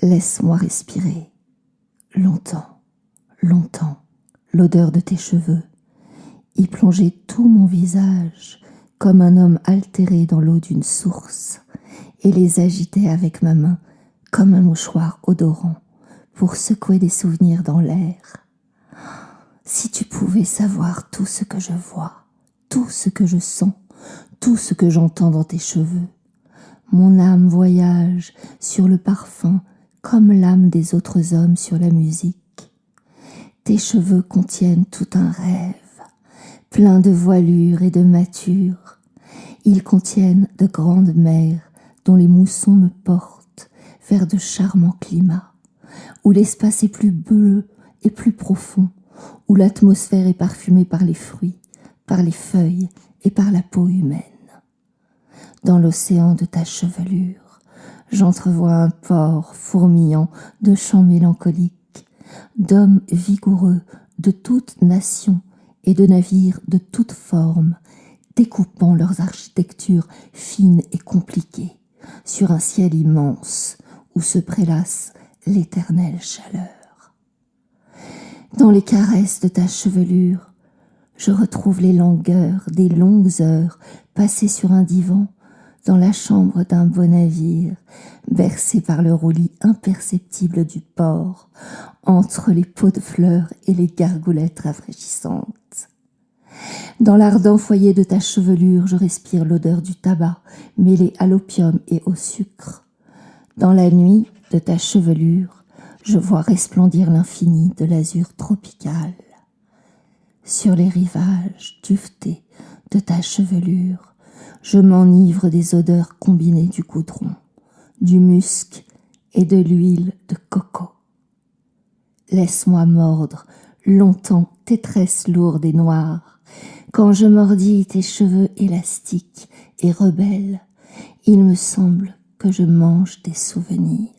Laisse-moi respirer longtemps, longtemps l'odeur de tes cheveux, y plonger tout mon visage comme un homme altéré dans l'eau d'une source, et les agiter avec ma main comme un mouchoir odorant pour secouer des souvenirs dans l'air. Si tu pouvais savoir tout ce que je vois, tout ce que je sens, tout ce que j'entends dans tes cheveux, mon âme voyage sur le parfum comme l'âme des autres hommes sur la musique. Tes cheveux contiennent tout un rêve, plein de voilure et de mature. Ils contiennent de grandes mers dont les moussons me portent vers de charmants climats, où l'espace est plus bleu et plus profond, où l'atmosphère est parfumée par les fruits, par les feuilles et par la peau humaine. Dans l'océan de ta chevelure, j'entrevois un port fourmillant de chants mélancoliques, d'hommes vigoureux de toutes nations et de navires de toutes formes, découpant leurs architectures fines et compliquées sur un ciel immense où se prélasse l'éternelle chaleur. Dans les caresses de ta chevelure, je retrouve les langueurs des longues heures passées sur un divan dans la chambre d'un beau navire, bercé par le roulis imperceptible du port, entre les pots de fleurs et les gargoulettes rafraîchissantes. Dans l'ardent foyer de ta chevelure, je respire l'odeur du tabac mêlé à l'opium et au sucre. Dans la nuit de ta chevelure, je vois resplendir l'infini de l'azur tropical. Sur les rivages duvetés de ta chevelure, je m'enivre des odeurs combinées du goudron, du musc et de l'huile de coco. Laisse-moi mordre longtemps tes tresses lourdes et noires. Quand je mordis tes cheveux élastiques et rebelles, il me semble que je mange des souvenirs.